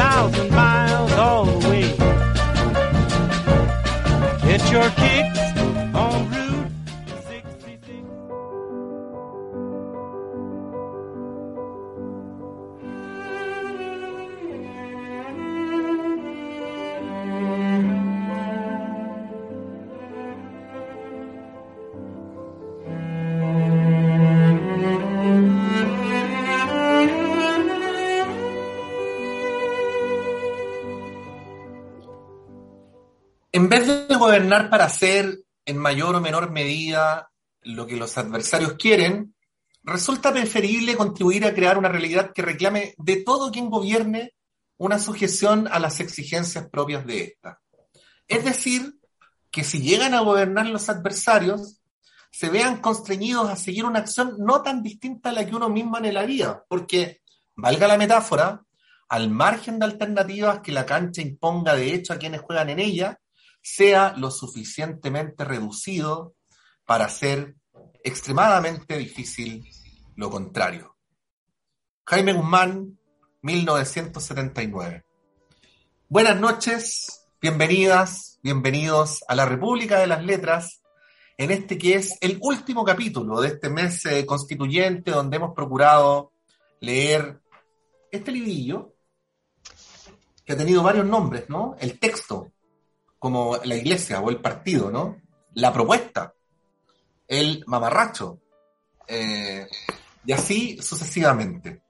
Thousand miles all the way. Get your kicks gobernar para hacer en mayor o menor medida lo que los adversarios quieren, resulta preferible contribuir a crear una realidad que reclame de todo quien gobierne una sujeción a las exigencias propias de ésta. Es decir, que si llegan a gobernar los adversarios, se vean constreñidos a seguir una acción no tan distinta a la que uno mismo anhelaría, porque, valga la metáfora, al margen de alternativas que la cancha imponga de hecho a quienes juegan en ella, sea lo suficientemente reducido para hacer extremadamente difícil lo contrario. Jaime Guzmán, 1979. Buenas noches, bienvenidas, bienvenidos a la República de las Letras, en este que es el último capítulo de este mes eh, constituyente donde hemos procurado leer este librillo que ha tenido varios nombres, ¿no? El texto, como la iglesia o el partido, ¿no? La propuesta, el mamarracho, eh, y así sucesivamente.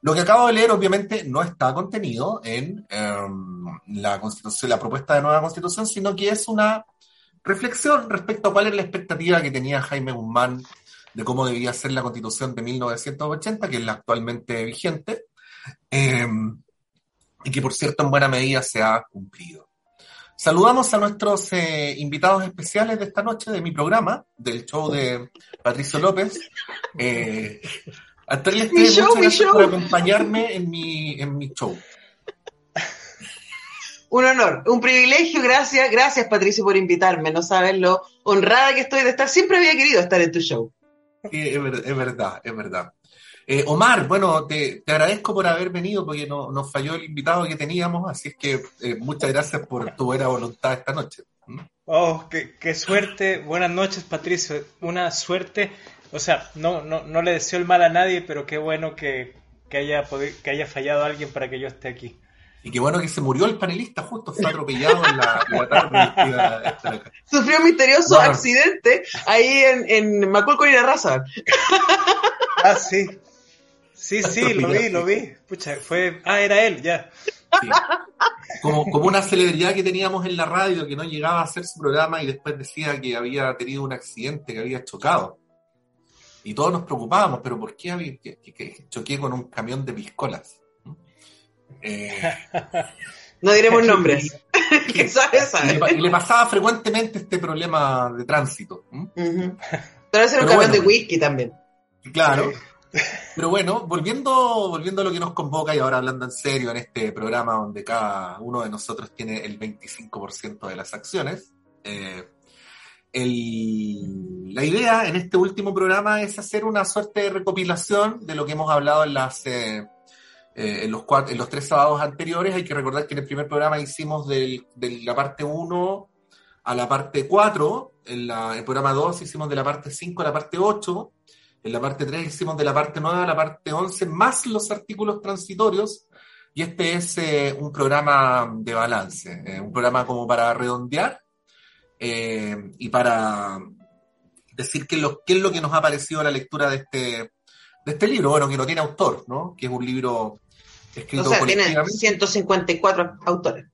Lo que acabo de leer, obviamente, no está contenido en em, la constitución, la propuesta de nueva constitución, sino que es una reflexión respecto a cuál es la expectativa que tenía Jaime Guzmán de cómo debía ser la constitución de 1980, que es la actualmente vigente, em, y que por cierto en buena medida se ha cumplido. Saludamos a nuestros eh, invitados especiales de esta noche de mi programa, del show de Patricio López. Eh, Antonio muchas gracias por acompañarme en mi, en mi show. Un honor, un privilegio, gracias, gracias Patricio por invitarme, no sabes lo honrada que estoy de estar, siempre había querido estar en tu show. es, verdad, es verdad. Eh, Omar, bueno, te, agradezco por haber venido porque no, nos falló el invitado que teníamos, así es que eh, muchas gracias por tu buena voluntad esta noche. ¿Mm? Oh, qué, suerte. Buenas noches, Patricio. Una suerte. O sea, no, no, no le deseo el mal a nadie, pero qué bueno que, haya, que haya fallado alguien para que yo esté aquí. Y qué bueno que se murió el panelista, justo fue atropellado en la, tarde. Sufrió un misterioso accidente ahí en, en Maculco y la Raza. Ah, sí. Sí, sí, lo vi, lo vi. Pucha, fue. Ah, era él, ya. Como, como una celebridad que teníamos en la radio que no llegaba a hacer su programa y después decía que había tenido un accidente, que había chocado. Y todos nos preocupábamos, pero ¿por qué había, que, choqué con un camión de piscolas? Eh, no diremos nombres. Y le, pasaba frecuentemente este problema de tránsito. Pero ese era un camión de whisky también. Claro. Pero bueno, volviendo, volviendo a lo que nos convoca y ahora hablando en serio en este programa donde cada uno de nosotros tiene el 25% de las acciones, eh, la idea en este último programa es hacer una suerte de recopilación de lo que hemos hablado en las... Eh, eh, en, los cuatro, en los tres sábados anteriores, hay que recordar que en el primer programa hicimos de la parte 1 a la parte 4, en la, el programa 2 hicimos de la parte 5 a la parte 8, en la parte 3 hicimos de la parte 9 a la parte 11, más los artículos transitorios, y este es eh, un programa de balance, eh, un programa como para redondear eh, y para decir qué es, lo, qué es lo que nos ha parecido la lectura de este, de este libro, bueno, que no tiene autor, ¿no? Que es un libro escrito o sea, tiene 154 autores.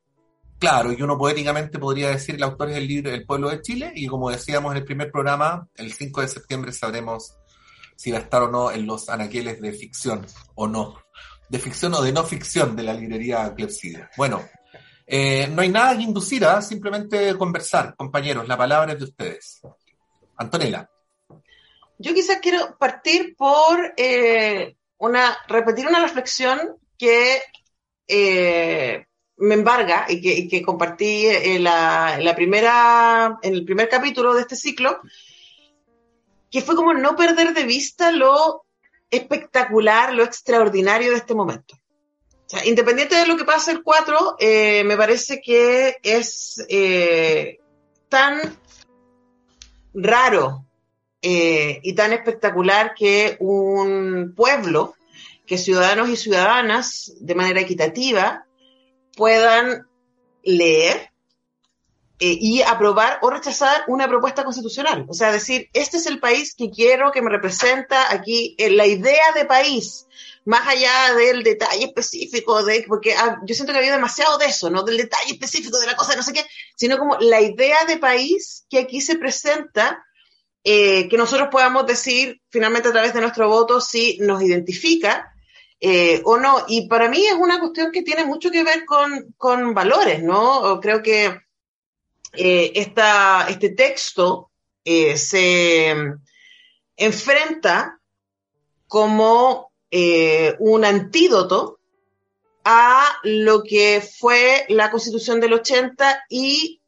Claro, y uno poéticamente podría decir el autor es el libro El pueblo de Chile, y como decíamos en el primer programa, el 5 de septiembre sabremos si va a estar o no en los anaqueles de ficción o no. de ficción o de no ficción de la librería Clepsidra. Bueno, eh, no hay nada que inducir, a simplemente conversar, compañeros, la palabra es de ustedes. Antonella. Yo quizás quiero partir por eh, una, repetir una reflexión que eh, me embarga y que, compartí en la, en la, primera, en el primer capítulo de este ciclo, que fue como no perder de vista lo espectacular, lo extraordinario de este momento. independiente de lo que pase el 4, eh, me parece que es eh, tan raro eh, y tan espectacular que un pueblo, que ciudadanos y ciudadanas de manera equitativa puedan leer eh, y aprobar o rechazar una propuesta constitucional. O sea, decir, este es el país que quiero, que me representa aquí, eh, la idea de país, más allá del detalle específico, de, porque ah, yo siento que había demasiado de eso, no del detalle específico de la cosa, no sé qué, sino como la idea de país que aquí se presenta, eh, que nosotros podamos decir finalmente a través de nuestro voto si nos identifica o no. Y para mí es una cuestión que tiene mucho que ver con, con valores, ¿no? Creo que eh, este texto eh, se enfrenta como eh, un antídoto a lo que fue la constitución del 80 y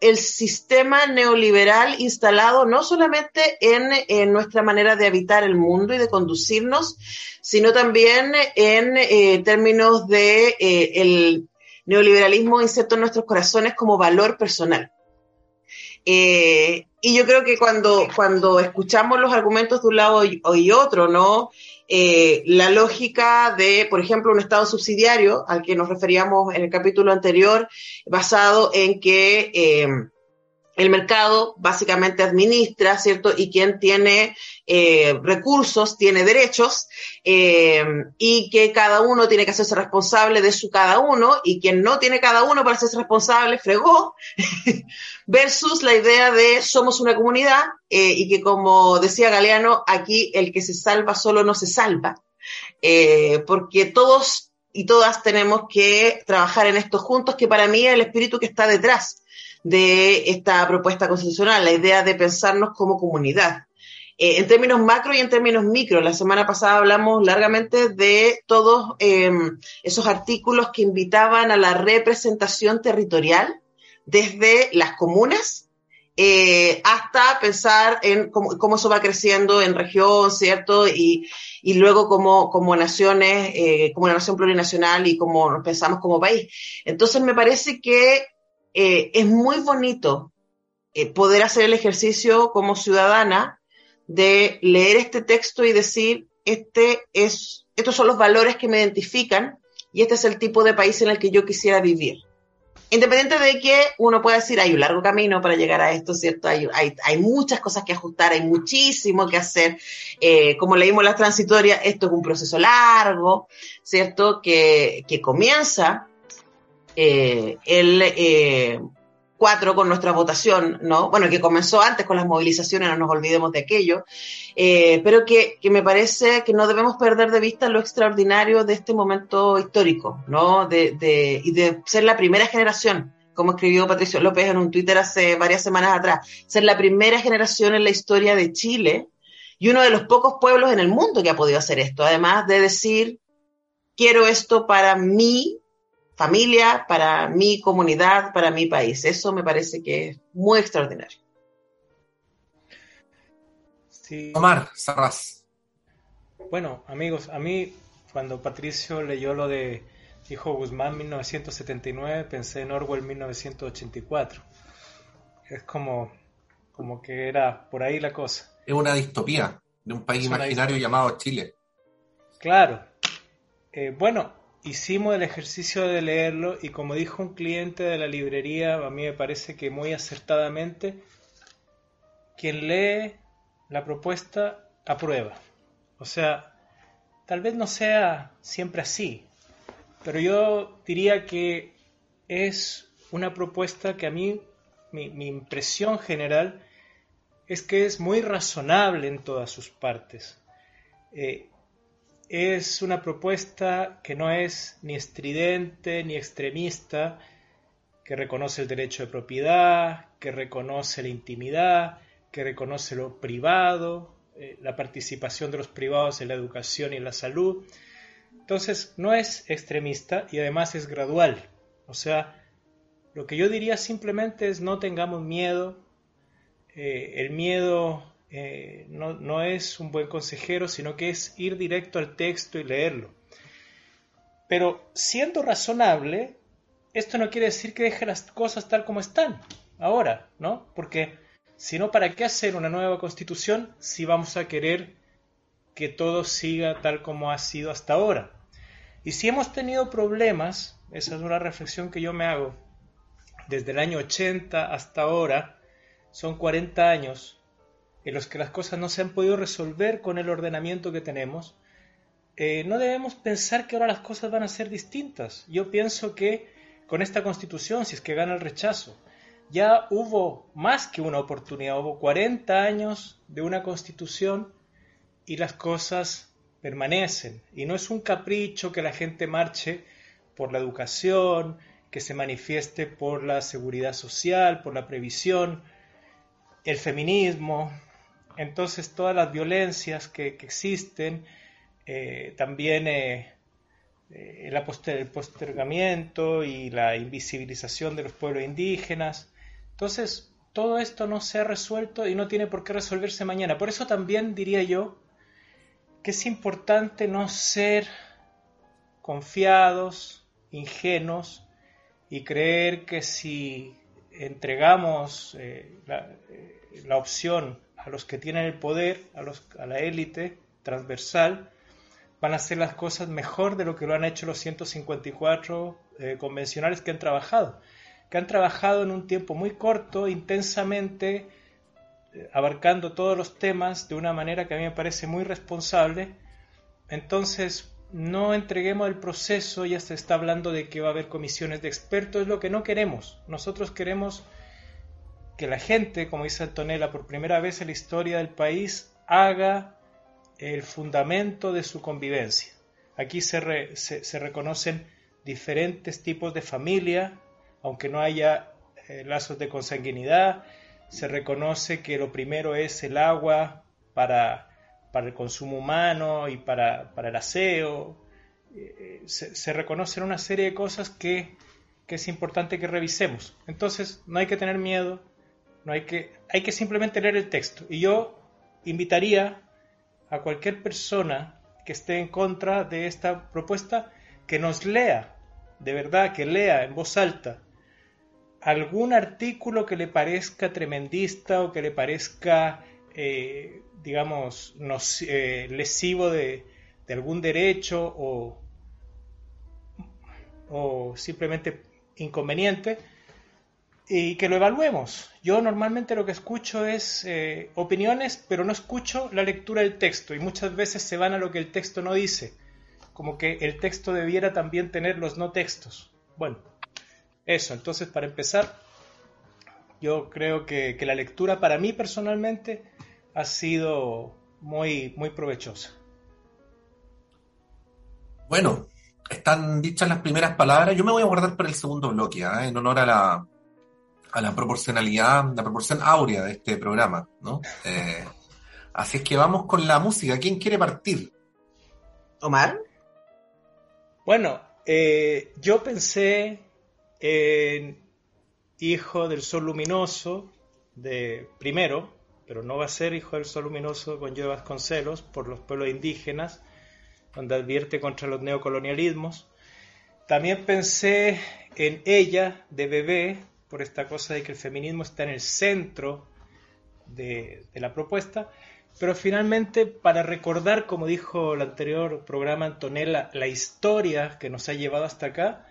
el sistema neoliberal instalado no solamente en, nuestra manera de habitar el mundo y de conducirnos, sino también en términos de el neoliberalismo inserto en nuestros corazones como valor personal. Eh, y yo creo que cuando, cuando escuchamos los argumentos de un lado y, otro, ¿no? Eh, la lógica de, por ejemplo, un Estado subsidiario, al que nos referíamos en el capítulo anterior, basado en que eh, el mercado básicamente administra, ¿cierto? Y quien tiene eh, recursos tiene derechos eh, y que cada uno tiene que hacerse responsable de su cada uno y quien no tiene cada uno para hacerse responsable fregó versus la idea de somos una comunidad eh, y que como decía Galeano, aquí el que se salva solo no se salva, porque todos y todas tenemos que trabajar en esto juntos, que para mí es el espíritu que está detrás de esta propuesta constitucional, la idea de pensarnos como comunidad. Eh, en términos macro y en términos micro, la semana pasada hablamos largamente de todos em, esos artículos que invitaban a la representación territorial desde las comunas eh, hasta pensar en cómo, eso va creciendo en región, ¿cierto? Y, luego como, como naciones, eh, como una nación plurinacional y como nos pensamos como país. Entonces me parece que eh, es muy bonito eh, poder hacer el ejercicio como ciudadana de leer este texto y decir, este es, estos son los valores que me identifican y este es el tipo de país en el que yo quisiera vivir. Independiente de que uno pueda decir, hay un largo camino para llegar a esto, ¿cierto? Hay, hay, muchas cosas que ajustar, hay muchísimo que hacer. Eh, como leímos las transitorias, esto es un proceso largo, ¿cierto? Que, que comienza eh, el 4 eh, con nuestra votación, ¿no? Bueno, que comenzó antes con las movilizaciones, no nos olvidemos de aquello, eh, pero que, me parece que no debemos perder de vista lo extraordinario de este momento histórico, ¿no? De, de, y de ser la primera generación como escribió Patricio López en un Twitter hace varias semanas atrás, ser la primera generación en la historia de Chile y uno de los pocos pueblos en el mundo que ha podido hacer esto, además de decir, quiero esto para mí familia, para mi comunidad, para mi país. Eso me parece que es muy extraordinario. Sí. Omar Sarraz. Bueno, amigos, a mí cuando Patricio leyó lo de Hijo Guzmán 1979, pensé en Orwell 1984. Es como, como que era por ahí la cosa. Es una distopía de un país imaginario llamado Chile. Claro. Eh, bueno, hicimos el ejercicio de leerlo y como dijo un cliente de la librería, a mí me parece que muy acertadamente, quien lee la propuesta aprueba. O sea, tal vez no sea siempre así, pero yo diría que es una propuesta que a mí, mi, impresión general, es que es muy razonable en todas sus partes. Eh, es una propuesta que no es ni estridente ni extremista, que reconoce el derecho de propiedad, que reconoce la intimidad, que reconoce lo privado, eh, la participación de los privados en la educación y en la salud. Entonces, no es extremista y además es gradual. O sea, lo que yo diría simplemente es no tengamos miedo. Eh, el miedo eh, no, no es un buen consejero, sino que es ir directo al texto y leerlo. Pero siendo razonable, esto no quiere decir que deje las cosas tal como están ahora, ¿no? Porque si no, ¿para qué hacer una nueva constitución si vamos a querer que todo siga tal como ha sido hasta ahora? Y si hemos tenido problemas, esa es una reflexión que yo me hago, desde el año 80 hasta ahora, son 40 años en los que las cosas no se han podido resolver con el ordenamiento que tenemos, eh, no debemos pensar que ahora las cosas van a ser distintas. Yo pienso que con esta constitución, si es que gana el rechazo, ya hubo más que una oportunidad, hubo 40 años de una constitución y las cosas permanecen. Y no es un capricho que la gente marche por la educación, que se manifieste por la seguridad social, por la previsión, el feminismo, entonces todas las violencias que, existen, eh, también eh, eh, el, postergamiento y la invisibilización de los pueblos indígenas. Entonces, todo esto no se ha resuelto y no tiene por qué resolverse mañana. Por eso también diría yo que es importante no ser confiados, ingenuos y creer que si entregamos la, la opción a los que tienen el poder, a, la élite transversal, van a hacer las cosas mejor de lo que lo han hecho los 154 eh, convencionales que han trabajado, que han trabajado en un tiempo muy corto, intensamente, eh, abarcando todos los temas de una manera que a mí me parece muy responsable. Entonces, no entreguemos el proceso, ya se está hablando de que va a haber comisiones de expertos, es lo que no queremos. Nosotros queremos que la gente, como dice Antonella, por primera vez en la historia del país, haga el fundamento de su convivencia. Aquí se, reconocen diferentes tipos de familia, aunque no haya eh, lazos de consanguinidad, se reconoce que lo primero es el agua para, para el consumo humano y para, para el aseo. Eh, se, se, reconocen una serie de cosas que, que es importante que revisemos. Entonces, no hay que tener miedo, no hay que, hay que simplemente leer el texto. Y yo invitaría a cualquier persona que esté en contra de esta propuesta que nos lea, de verdad, que lea en voz alta algún artículo que le parezca tremendista o que le parezca, eh, digamos, eh, lesivo de, de, algún derecho o, o simplemente inconveniente, y que lo evaluemos. Yo normalmente lo que escucho es eh, opiniones, pero no escucho la lectura del texto y muchas veces se van a lo que el texto no dice, como que el texto debiera también tener los no textos. Bueno, eso, entonces para empezar, yo creo que, que la lectura para mí personalmente ha sido muy, muy provechosa. Bueno, están dichas las primeras palabras. Yo me voy a guardar para el segundo bloque, ¿eh? en honor a la, a la proporcionalidad, la proporción áurea de este programa, ¿no? Eh, así es que vamos con la música. ¿Quién quiere partir? Omar. Bueno, eh, yo pensé en Hijo del Sol Luminoso de primero, pero no va a ser Hijo del Sol Luminoso con Joe Vasconcelos por los pueblos indígenas, donde advierte contra los neocolonialismos. También pensé en Ella de Bebé por esta cosa de que el feminismo está en el centro de, la propuesta, pero finalmente para recordar, como dijo el anterior programa Antonella, la historia que nos ha llevado hasta acá,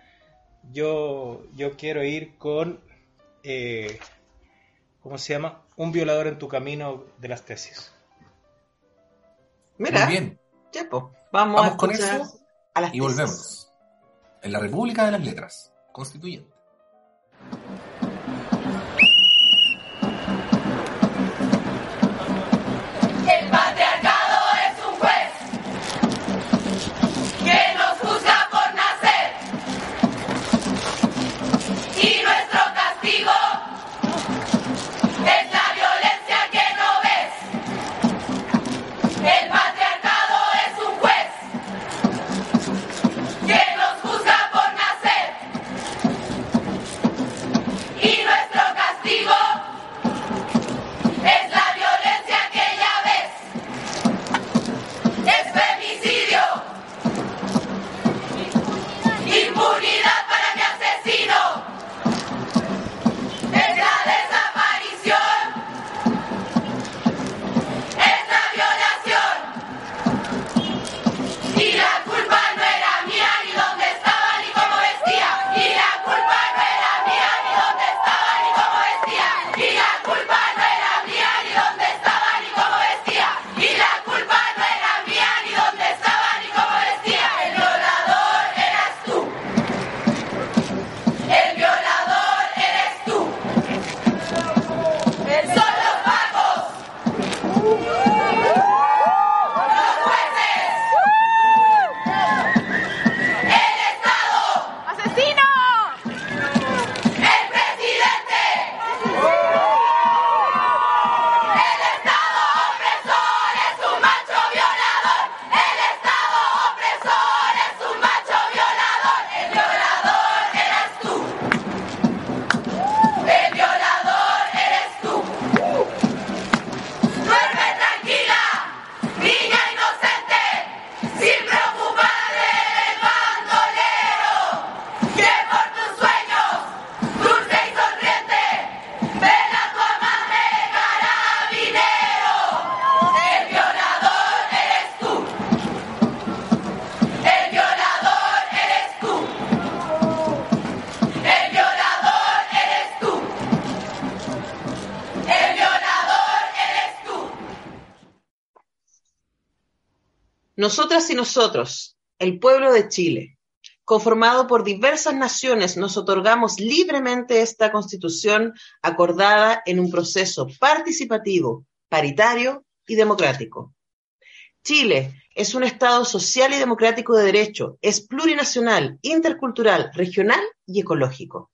yo, yo quiero ir con, eh, ¿cómo se llama? Un violador en tu camino de las tesis. Mira, Muy bien. vamos, con eso y volvemos. En la República de las Letras, constituyente. Nosotras y nosotros, el pueblo de Chile, conformado por diversas naciones, nos otorgamos libremente esta constitución acordada en un proceso participativo, paritario y democrático. Chile es un Estado social y democrático de derecho, es plurinacional, intercultural, regional y ecológico.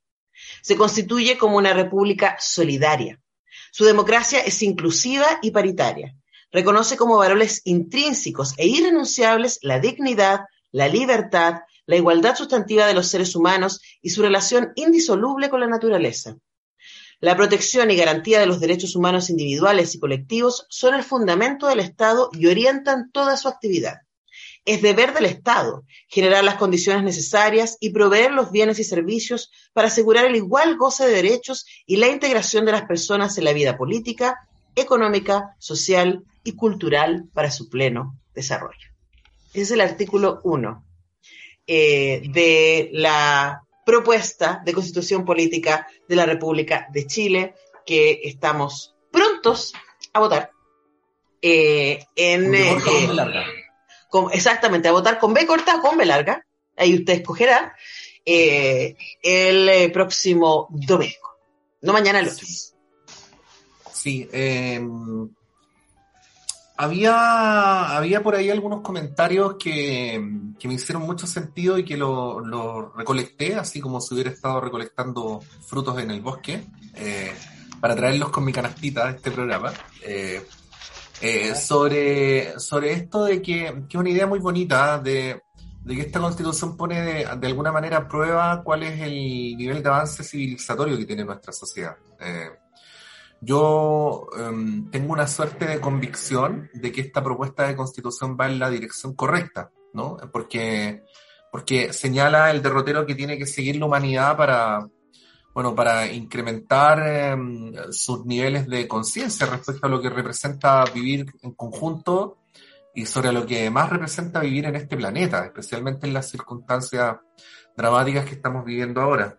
Se constituye como una república solidaria. Su democracia es inclusiva y paritaria. Reconoce como valores intrínsecos e irrenunciables la dignidad, la libertad, la igualdad sustantiva de los seres humanos y su relación indisoluble con la naturaleza. La protección y garantía de los derechos humanos individuales y colectivos son el fundamento del Estado y orientan toda su actividad. Es deber del Estado generar las condiciones necesarias y proveer los bienes y servicios para asegurar el igual goce de derechos y la integración de las personas en la vida política, económica, social y cultural para su pleno desarrollo. Ese es el artículo 1 eh, de la propuesta de constitución política de la República de Chile que estamos prontos a votar. Eh, en, eh, exactamente, a votar con B corta o con B larga. Ahí usted escogerá eh, el próximo domingo. No mañana, el otro. Sí, em, había, había por ahí algunos comentarios que, me hicieron mucho sentido y que lo, recolecté, así como si hubiera estado recolectando frutos en el bosque, eh, para traerlos con mi canastita a este programa. Eh, eh, sobre, sobre esto de que, que, es una idea muy bonita de, que esta constitución pone de, de, alguna manera a prueba cuál es el nivel de avance civilizatorio que tiene nuestra sociedad. Yo em, tengo una suerte de convicción de que esta propuesta de constitución va en la dirección correcta, ¿no? Porque, porque señala el derrotero que tiene que seguir la humanidad para, bueno, para incrementar em, sus niveles de conciencia respecto a lo que representa vivir en conjunto y sobre lo que más representa vivir en este planeta, especialmente en las circunstancias dramáticas que estamos viviendo ahora.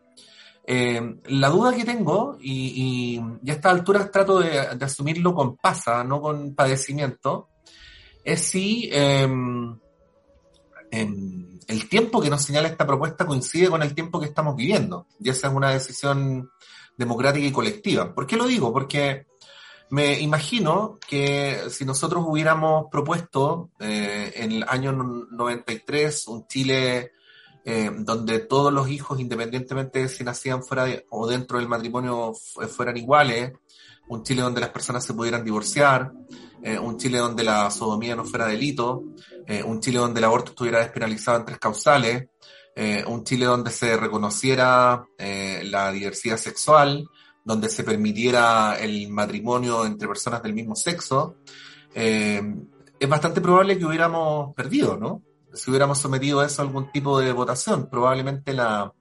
Eh, la duda que tengo, y, a esta altura trato de, asumirlo con pasa, no con padecimiento, es si em, em, el tiempo que nos señala esta propuesta coincide con el tiempo que estamos viviendo. Y esa es una decisión democrática y colectiva. ¿Por qué lo digo? Porque me imagino que si nosotros hubiéramos propuesto eh, en el año 93 un Chile eh, donde todos los hijos, independientemente de si nacían fuera o dentro del matrimonio, fueran iguales, un Chile donde las personas se pudieran divorciar, eh, un Chile donde la sodomía no fuera delito, eh, un Chile donde el aborto estuviera despenalizado en tres causales, un Chile donde se reconociera la diversidad sexual, donde se permitiera el matrimonio entre personas del mismo sexo, es bastante probable que hubiéramos perdido, ¿no? Si hubiéramos sometido eso a algún tipo de votación, probablemente la,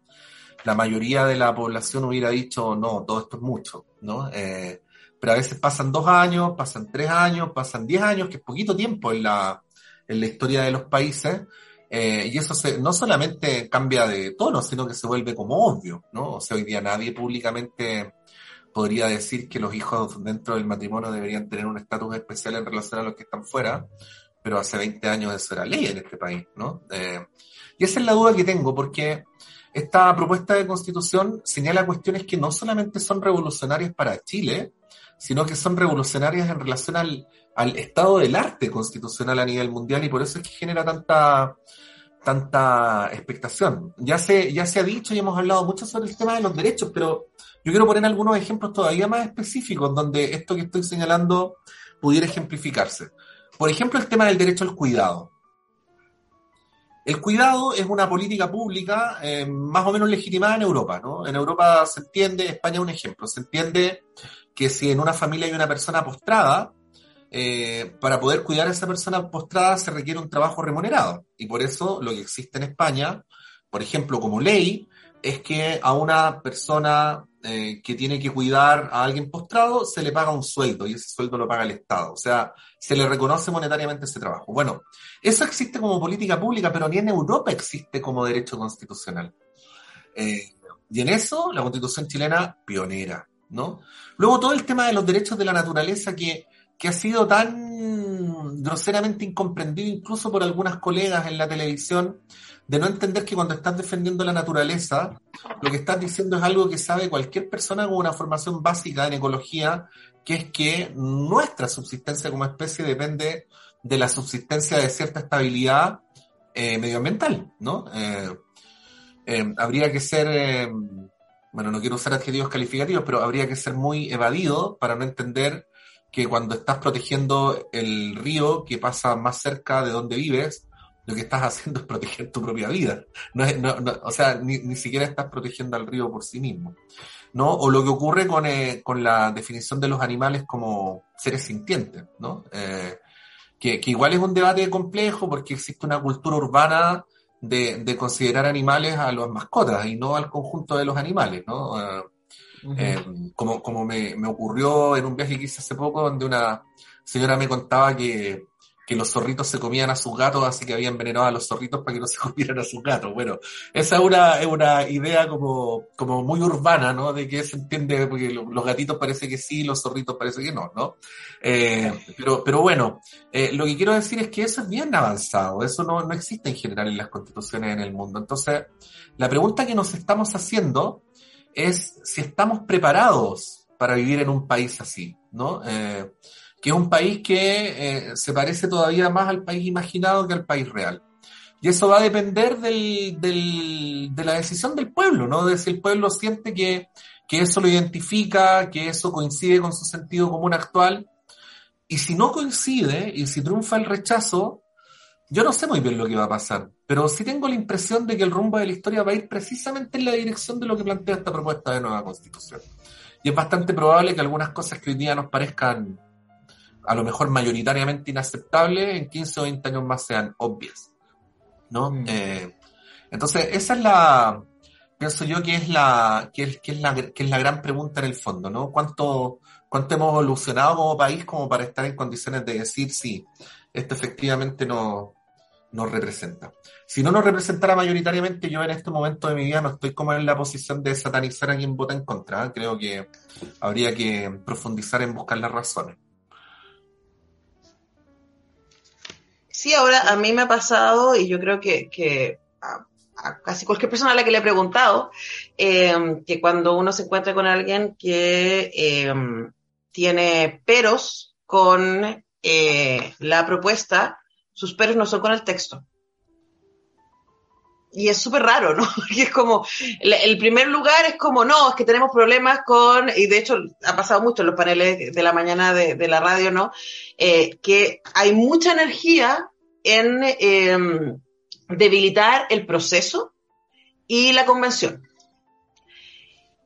mayoría de la población hubiera dicho, no, todo esto es mucho, ¿no? Eh, pero a veces pasan dos años, pasan tres años, pasan diez años, que es poquito tiempo en la, en la historia de los países, eh, y eso se, no solamente cambia de tono, sino que se vuelve como obvio, ¿no? O sea, hoy día nadie públicamente podría decir que los hijos dentro del matrimonio deberían tener un estatus especial en relación a los que están fuera, pero hace 20 años eso era ley en este país, ¿no? Eh, y esa es la duda que tengo, porque esta propuesta de constitución señala cuestiones que no solamente son revolucionarias para Chile, sino que son revolucionarias en relación al, estado del arte constitucional a nivel mundial y por eso es que genera tanta, tanta expectación. Ya se, ya se ha dicho y hemos hablado mucho sobre el tema de los derechos, pero yo quiero poner algunos ejemplos todavía más específicos donde esto que estoy señalando pudiera ejemplificarse. Por ejemplo, el tema del derecho al cuidado. El cuidado es una política pública eh, más o menos legitimada en Europa. En Europa se entiende, España es un ejemplo, se entiende que si en una familia hay una persona postrada, eh, para poder cuidar a esa persona postrada se requiere un trabajo remunerado. Y por eso lo que existe en España, por ejemplo, como ley, es que a una persona eh, que tiene que cuidar a alguien postrado se le paga un sueldo y ese sueldo lo paga el Estado. O sea, se le reconoce monetariamente ese trabajo. Bueno, eso existe como política pública, pero ni en Europa existe como derecho constitucional. Eh, y en eso la constitución chilena pionera, ¿no? Luego todo el tema de los derechos de la naturaleza que que ha sido tan groseramente incomprendido incluso por algunas colegas en la televisión, de no entender que cuando estás defendiendo la naturaleza, lo que estás diciendo es algo que sabe cualquier persona con una formación básica en ecología, que es que nuestra subsistencia como especie depende de la subsistencia de cierta estabilidad eh, medioambiental, ¿no? Eh, eh, habría que ser, bueno, no quiero usar adjetivos calificativos, pero habría que ser muy evadido para no entender que cuando estás protegiendo el río que pasa más cerca de donde vives, lo que estás haciendo es proteger tu propia vida. No o sea, ni, ni, siquiera estás protegiendo al río por sí mismo. ¿no? O lo que ocurre con, eh, con la definición de los animales como seres sintientes, ¿no? Eh, que, que, igual es un debate complejo porque existe una cultura urbana de, de, considerar animales a las mascotas y no al conjunto de los animales, ¿no? Eh, eh como como me, me ocurrió en un viaje que hice hace poco donde una señora me contaba que que los zorritos se comían a sus gatos, así que habían envenenado a los zorritos para que no se comieran a sus gatos. Bueno, esa es una, es una idea como, como muy urbana, ¿no? De que se entiende, porque los gatitos parece que sí, los zorritos parece que no, ¿no? Eh, pero, pero bueno, eh, lo que quiero decir es que eso es bien avanzado, eso no, no existe en general en las constituciones en el mundo. Entonces, la pregunta que nos estamos haciendo es si estamos preparados para vivir en un país así, ¿no? Eh, que es un país que eh, se parece todavía más al país imaginado que al país real. Y eso va a depender de la decisión del pueblo, ¿no? De si el pueblo siente que, que eso lo identifica, que eso coincide con su sentido común actual. Y si no coincide, y si triunfa el rechazo, yo no sé muy bien lo que va a pasar, pero sí tengo la impresión de que el rumbo de la historia va a ir precisamente en la dirección de lo que plantea esta propuesta de nueva constitución. Y es bastante probable que algunas cosas que hoy día nos parezcan a lo mejor mayoritariamente inaceptables, en 15 o 20 años más sean obvias. ¿no? Mm. Eh, entonces, esa es la, pienso yo que es la, que es, que es la, que es la gran pregunta en el fondo, ¿no? ¿Cuánto, cuánto hemos evolucionado como país como para estar en condiciones de decir si esto efectivamente no, nos representa? Si no nos representara mayoritariamente, yo en este momento de mi vida no estoy como en la posición de satanizar a quien vota en contra. ¿eh? Creo que habría que profundizar en buscar las razones. Sí, ahora a mí me ha pasado y yo creo que, a, casi cualquier persona a la que le he preguntado, em, que cuando uno se encuentra con alguien que em, tiene peros con eh, la propuesta, sus peros no son con el texto. Y es súper raro, ¿no? Y es como, el, primer lugar es como, no, es que tenemos problemas con, y de hecho ha pasado mucho en los paneles de la mañana de, la radio, ¿no? Eh, que hay mucha energía en em, debilitar el proceso y la convención.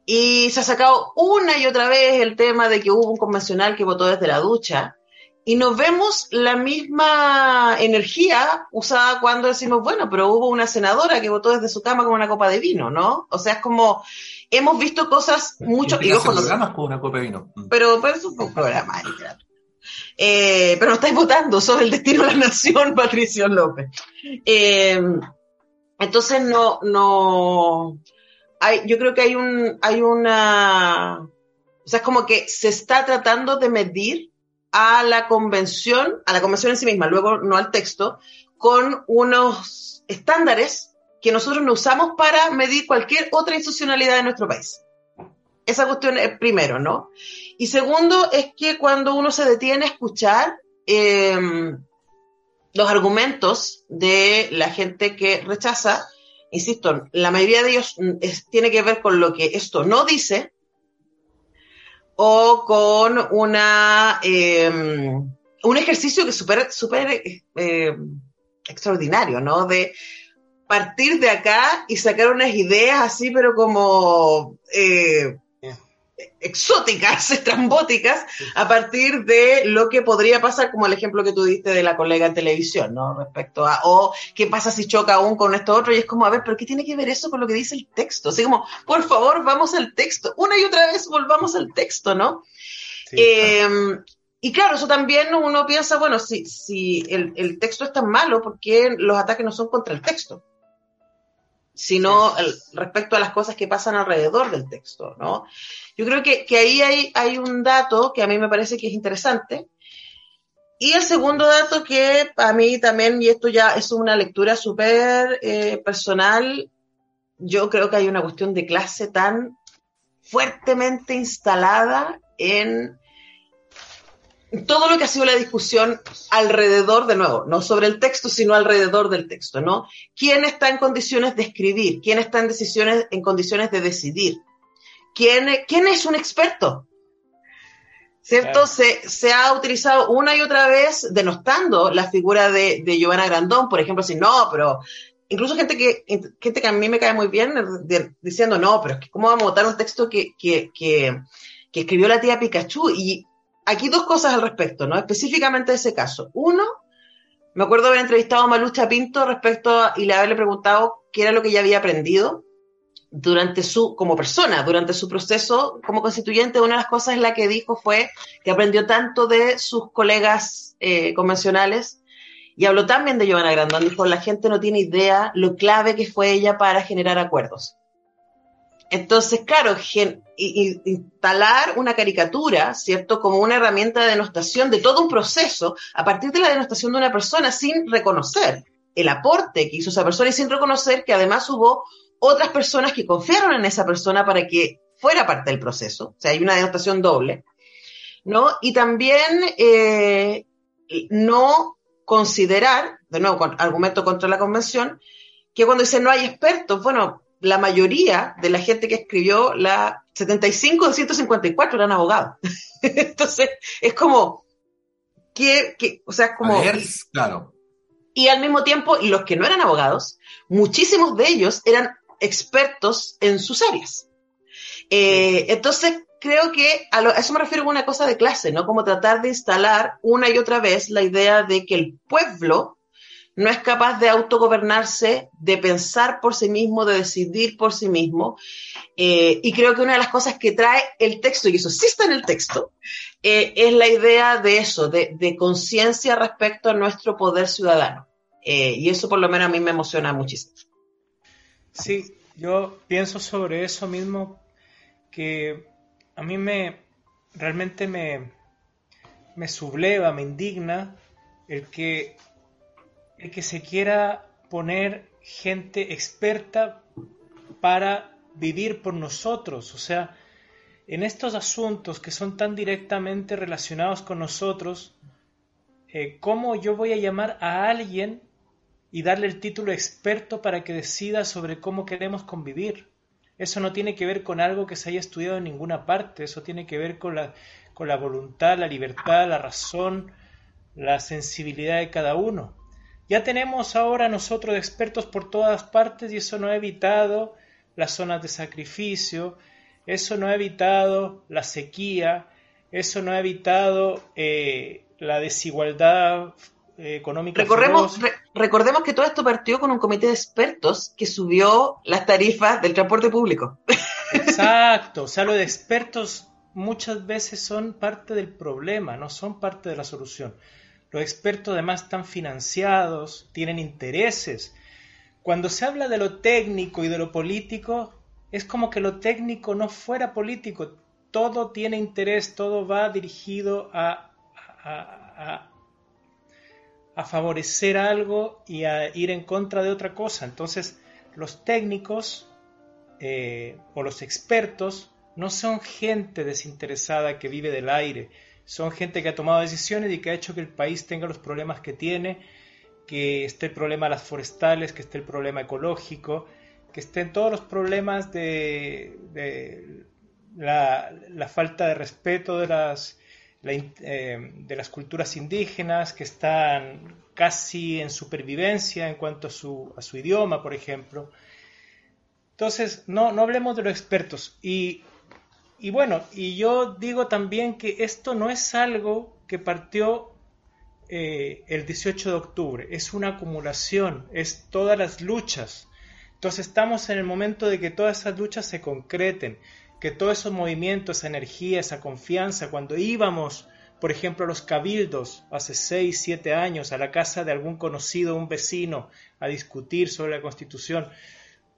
Y se ha sacado una y otra vez el tema de que hubo un convencional que votó desde la ducha, y nos vemos la misma energía usada cuando decimos, bueno, pero hubo una senadora que votó desde su cama con una copa de vino, ¿no? O sea, es como, hemos visto cosas mucho... Y ojo, con una copa de vino. Pero, pero es un programa, eh, pero no estáis votando sobre el destino de la nación, Patricio López. Eh, entonces, no, no, hay, yo creo que hay un, hay una, o sea, es como que se está tratando de medir a la convención, a la convención en sí misma, luego no al texto, con unos estándares que nosotros no usamos para medir cualquier otra institucionalidad de nuestro país. Esa cuestión es primero, ¿no? Y segundo es que cuando uno se detiene a escuchar em, los argumentos de la gente que rechaza, insisto, la mayoría de ellos mm, tiene que ver con lo que esto no dice, o con una, em, un ejercicio que es súper super, em, extraordinario, ¿no? De partir de acá y sacar unas ideas así, pero como eh, exóticas, estrambóticas, a partir de lo que podría pasar, como el ejemplo que tú diste de la colega en televisión, ¿no? Respecto a, o qué pasa si choca aún con esto otro, y es como, a ver, pero ¿qué tiene que ver eso con lo que dice el texto? Así como, por favor, vamos al texto, una y otra vez volvamos al texto, ¿no? Em, y claro, eso también uno piensa, bueno, si, si el, el texto es tan malo, ¿por qué los ataques no son contra el texto? Sino respecto a las cosas que pasan alrededor del texto, ¿no? Yo creo que, ahí hay, hay, un dato que a mí me parece que es interesante. Y el segundo dato que a mí también, y esto ya es una lectura súper eh, personal, yo creo que hay una cuestión de clase tan fuertemente instalada en todo lo que ha sido la discusión alrededor, de nuevo, no sobre el texto, sino alrededor del texto, ¿no? ¿Quién está en condiciones de escribir? ¿Quién está en, decisiones, en condiciones de decidir? ¿Quién, quién es un experto? ¿Cierto? Se, se, ha utilizado una y otra vez denostando la figura de, de Giovanna Grandón, por ejemplo, si no, pero incluso gente que, gente que a mí me cae muy bien diciendo, no, pero es que ¿cómo vamos a votar un texto que, que, que, que escribió la tía Pikachu? Y aquí dos cosas al respecto, ¿no? Específicamente de ese caso. Uno, me acuerdo haber entrevistado a Malucha Pinto respecto y le haberle preguntado qué era lo que ella había aprendido durante su, como persona, durante su proceso como constituyente. Una de las cosas en la que dijo fue que aprendió tanto de sus colegas eh, convencionales y habló también de Giovanna Grandón. Dijo, la gente no tiene idea lo clave que fue ella para generar acuerdos. Entonces, claro, instalar una caricatura, ¿cierto? Como una herramienta de denostación de todo un proceso a partir de la denostación de una persona sin reconocer el aporte que hizo esa persona y sin reconocer que además hubo otras personas que confiaron en esa persona para que fuera parte del proceso. O sea, hay una denostación doble, ¿no? Y también eh, no considerar, de nuevo, argumento contra la convención, que cuando dice no hay expertos, bueno, la mayoría de la gente que escribió la 75 de 154 eran abogados. Entonces, es como, que, o sea, como... claro. Y al mismo tiempo, los que no eran abogados, muchísimos de ellos eran expertos en sus áreas. Eh, entonces, creo que a, a, eso me refiero con una cosa de clase, ¿no? Como tratar de instalar una y otra vez la idea de que el pueblo no es capaz de autogobernarse, de pensar por sí mismo, de decidir por sí mismo. Eh, y creo que una de las cosas que trae el texto, y eso sí está en el texto, eh, es la idea de eso, de, conciencia respecto a nuestro poder ciudadano. Eh, y eso por lo menos a mí me emociona muchísimo. Sí, yo pienso sobre eso mismo, que a mí me realmente me, me subleva, me indigna el que el que se quiera poner gente experta para vivir por nosotros. O sea, en estos asuntos que son tan directamente relacionados con nosotros, eh, ¿cómo yo voy a llamar a alguien y darle el título experto para que decida sobre cómo queremos convivir? Eso no tiene que ver con algo que se haya estudiado en ninguna parte, eso tiene que ver con la, con la voluntad, la libertad, la razón, la sensibilidad de cada uno. Ya tenemos ahora nosotros expertos por todas partes y eso no ha evitado las zonas de sacrificio, eso no ha evitado la sequía, eso no ha evitado eh, la desigualdad eh, económica. Recordemos, recordemos que todo esto partió con un comité de expertos que subió las tarifas del transporte público. Exacto, o sea, los expertos muchas veces son parte del problema, no son parte de la solución. Los expertos además están financiados, tienen intereses. Cuando se habla de lo técnico y de lo político, es como que lo técnico no fuera político. Todo tiene interés, todo va dirigido a, a, favorecer algo y a ir en contra de otra cosa. Entonces, los técnicos eh, o los expertos no son gente desinteresada que vive del aire, son gente que ha tomado decisiones y que ha hecho que el país tenga los problemas que tiene, que esté el problema de las forestales, que esté el problema ecológico, que estén todos los problemas de, la, falta de respeto de las, eh, de las culturas indígenas, que están casi en supervivencia en cuanto a su, a su idioma, por ejemplo. Entonces, no, no hablemos de los expertos. Y y bueno, y yo digo también que esto no es algo que partió eh, el 18 de octubre, es una acumulación, es todas las luchas. Entonces estamos en el momento de que todas esas luchas se concreten, que todos esos movimientos, esa energía, esa confianza, cuando íbamos, por ejemplo, a los cabildos hace 6, 7 años, a la casa de algún conocido, un vecino, a discutir sobre la constitución,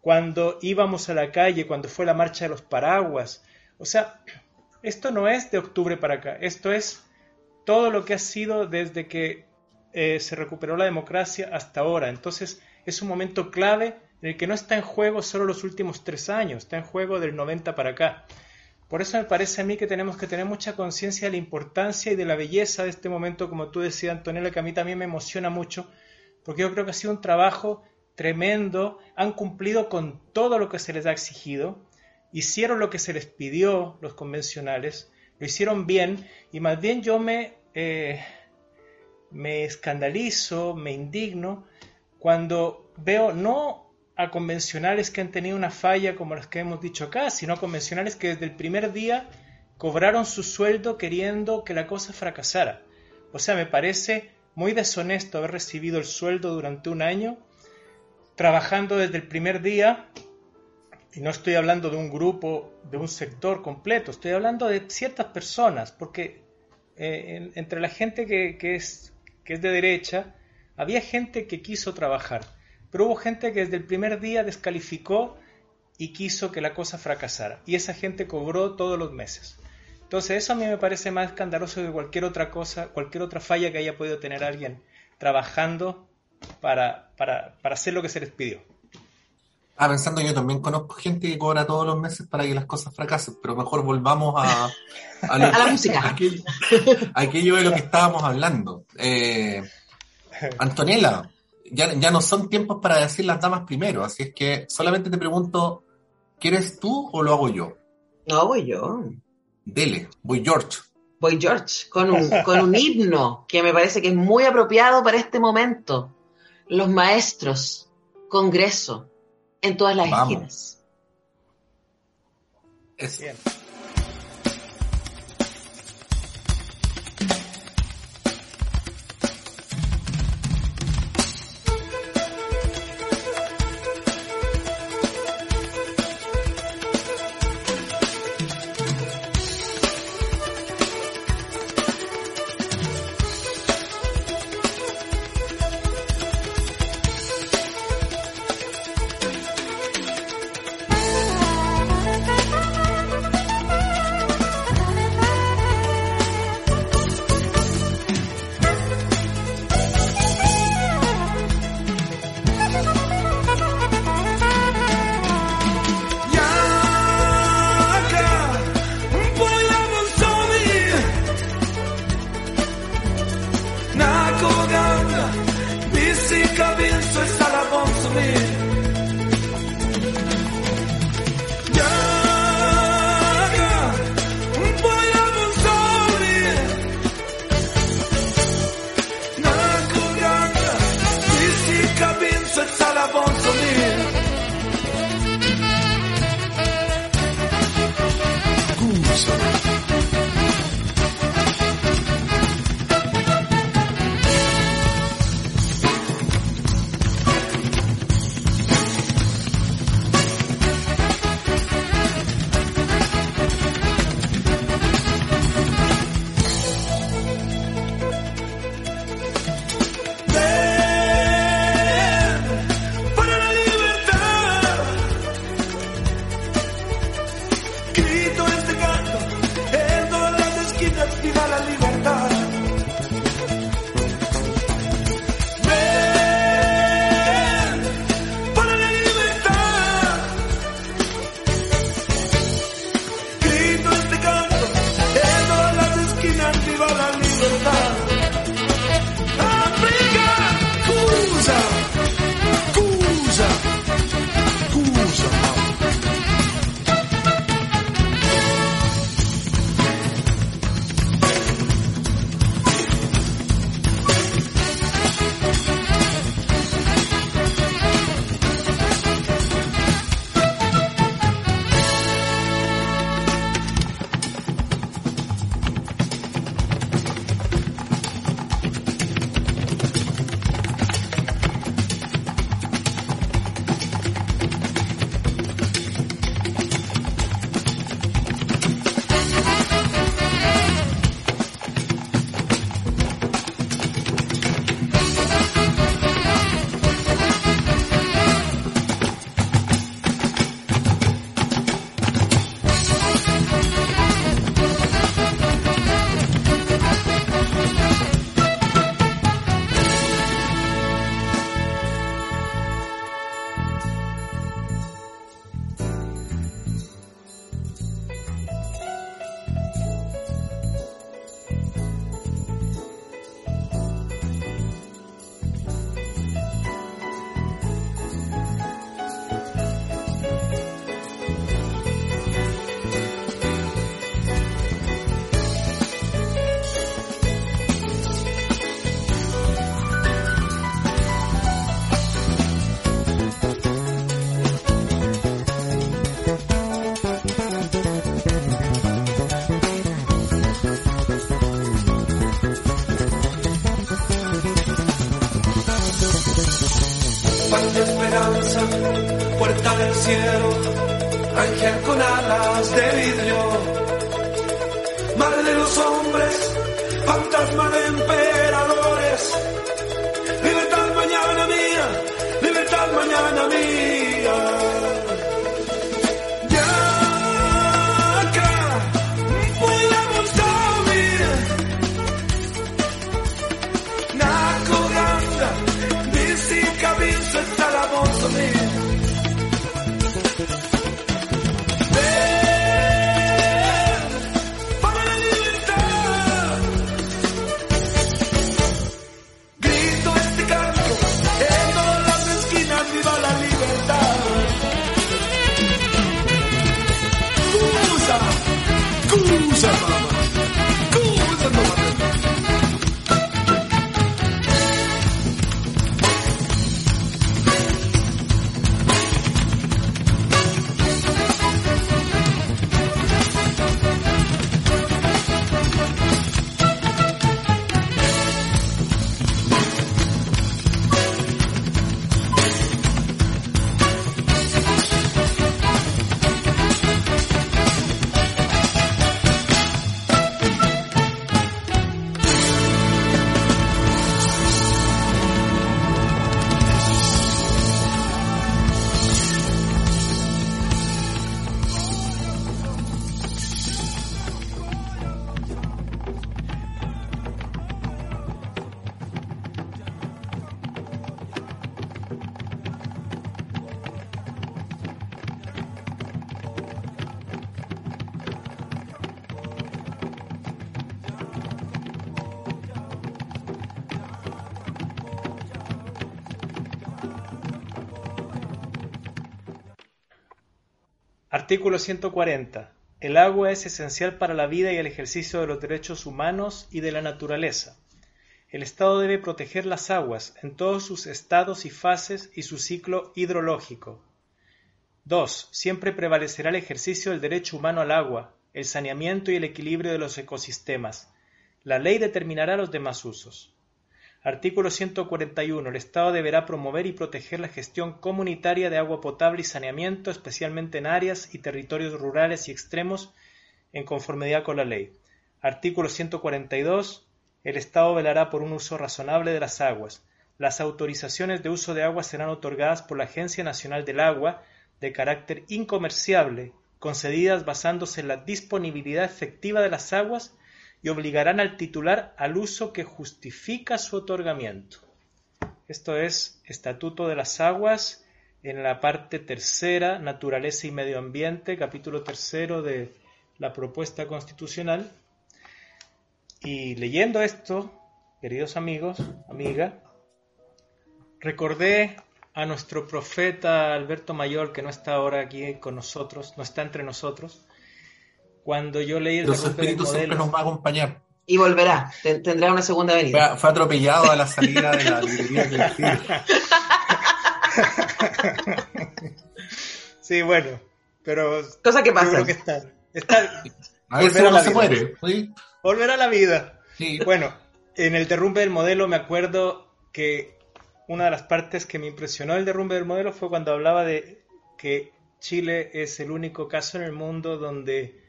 cuando íbamos a la calle, cuando fue la marcha de los paraguas. O sea, esto no es de octubre para acá, esto es todo lo que ha sido desde que eh, se recuperó la democracia hasta ahora. Entonces es un momento clave en el que no está en juego solo los últimos tres años, está en juego del 90 para acá. Por eso me parece a mí que tenemos que tener mucha conciencia de la importancia y de la belleza de este momento, como tú decías, Antonella, que a mí también me emociona mucho, porque yo creo que ha sido un trabajo tremendo, han cumplido con todo lo que se les ha exigido, hicieron lo que se les pidió los convencionales, lo hicieron bien, y más bien yo me, eh, me escandalizo, me indigno, cuando veo no a convencionales que han tenido una falla como las que hemos dicho acá, sino a convencionales que desde el primer día cobraron su sueldo queriendo que la cosa fracasara. O sea, me parece muy deshonesto haber recibido el sueldo durante un año, trabajando desde el primer día, y no estoy hablando de un grupo, de un sector completo, estoy hablando de ciertas personas, porque eh, entre la gente que, es, de derecha, había gente que quiso trabajar pero hubo gente que desde el primer día descalificó y quiso que la cosa fracasara. Y esa gente cobró todos los meses. Entonces eso a mí me parece más escandaloso que cualquier otra cosa, cualquier otra falla que haya podido tener alguien trabajando para hacer lo que se les pidió. Ah, pensando yo también conozco gente que cobra todos los meses para que las cosas fracasen, pero mejor volvamos a, a, la música. Aquello, aquello, de lo que estábamos hablando. Eh, Antonella, ya, no son tiempos para decir las damas primero, así es que solamente te pregunto, ¿quieres tú o lo hago yo? No, voy yo. Dele, voy George. Voy George, con un, con un himno que me parece que es muy apropiado para este momento. Los maestros, Congreso, en todas las esquinas. Es, con alas de vidrio, madre de los hombres, fantasma de emperadores, libertad mañana mía, libertad mañana mía. Artículo 140. El agua es esencial para la vida y el ejercicio de los derechos humanos y de la naturaleza. El Estado debe proteger las aguas en todos sus estados y fases y su ciclo hidrológico. 2. Siempre prevalecerá el ejercicio del derecho humano al agua, el saneamiento y el equilibrio de los ecosistemas. La ley determinará los demás usos. Artículo 141. El Estado deberá promover y proteger la gestión comunitaria de agua potable y saneamiento, especialmente en áreas y territorios rurales y extremos, en conformidad con la ley. Artículo 142. El Estado velará por un uso razonable de las aguas. Las autorizaciones de uso de agua serán otorgadas por la Agencia Nacional del Agua de carácter incomerciable, concedidas basándose en la disponibilidad efectiva de las aguas y obligarán al titular al uso que justifica su otorgamiento. Esto es Estatuto de las Aguas en la parte tercera, Naturaleza y Medio Ambiente, capítulo tercero de la propuesta constitucional. Y leyendo esto, queridos amigos, amiga, recordé a nuestro profeta Alberto Mayor, que no está ahora aquí con nosotros, no está entre nosotros, cuando yo leí el Los espíritus siempre nos va a acompañar. Y volverá, tendrá una segunda venida. Fue, atropellado a la salida de la librería que Sí, bueno, pero... Cosa que pasa. Que está, está, a veces uno se muere. Volverá a la vida. Sí. Bueno, en el derrumbe del modelo me acuerdo que una de las partes que me impresionó el derrumbe del modelo fue cuando hablaba de que Chile es el único caso en el mundo donde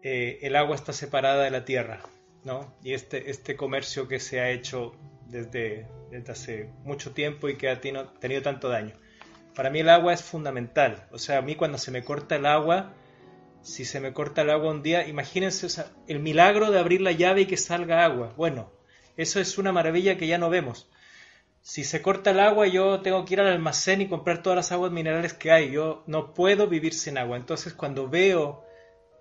eh, el agua está separada de la tierra, ¿no? Y este, este comercio que se ha hecho desde, desde hace mucho tiempo y que ha tenido, tenido tanto daño. Para mí el agua es fundamental. O sea, a mí cuando se me corta el agua, si se me corta el agua un día, imagínense el milagro de abrir la llave y que salga agua. Bueno, eso es una maravilla que ya no vemos si se corta el agua, yo tengo que ir al almacén y comprar todas las aguas minerales que hay. Yo no puedo vivir sin agua. Entonces, cuando veo,